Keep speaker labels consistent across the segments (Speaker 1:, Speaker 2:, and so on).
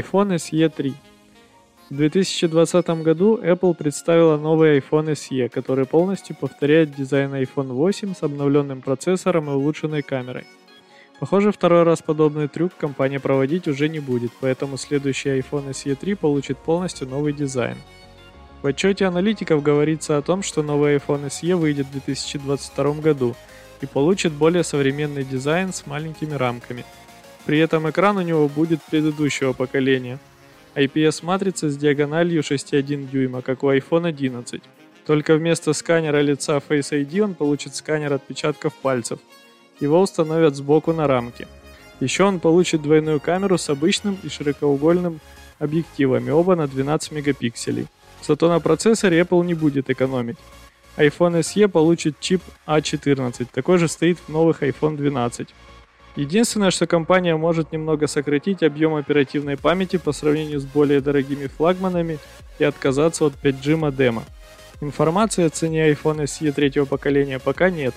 Speaker 1: iPhone SE 3. В 2020 году Apple представила новый iPhone SE, который полностью повторяет дизайн iPhone 8 с обновленным процессором и улучшенной камерой. Похоже, второй раз подобный трюк компания проводить уже не будет, поэтому следующий iPhone SE 3 получит полностью новый дизайн. В отчете аналитиков говорится о том, что новый iPhone SE выйдет в 2022 году и получит более современный дизайн с маленькими рамками – при этом экран у него будет предыдущего поколения. IPS-матрица с диагональю 6,1 дюйма, как у iPhone 11. Только вместо сканера лица Face ID он получит сканер отпечатков пальцев. Его установят сбоку на рамке. Еще он получит двойную камеру с обычным и широкоугольным объективами, оба на 12 мегапикселей. Зато на процессоре Apple не будет экономить. iPhone SE получит чип A14, такой же стоит в новых iPhone 12. Единственное, что компания может немного сократить объем оперативной памяти по сравнению с более дорогими флагманами и отказаться от 5G модема. Информации о цене iPhone SE третьего поколения пока нет.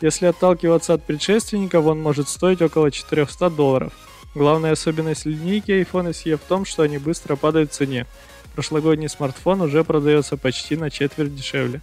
Speaker 1: Если отталкиваться от предшественников, он может стоить около 400 долларов. Главная особенность линейки iPhone SE в том, что они быстро падают в цене. Прошлогодний смартфон уже продается почти на четверть дешевле.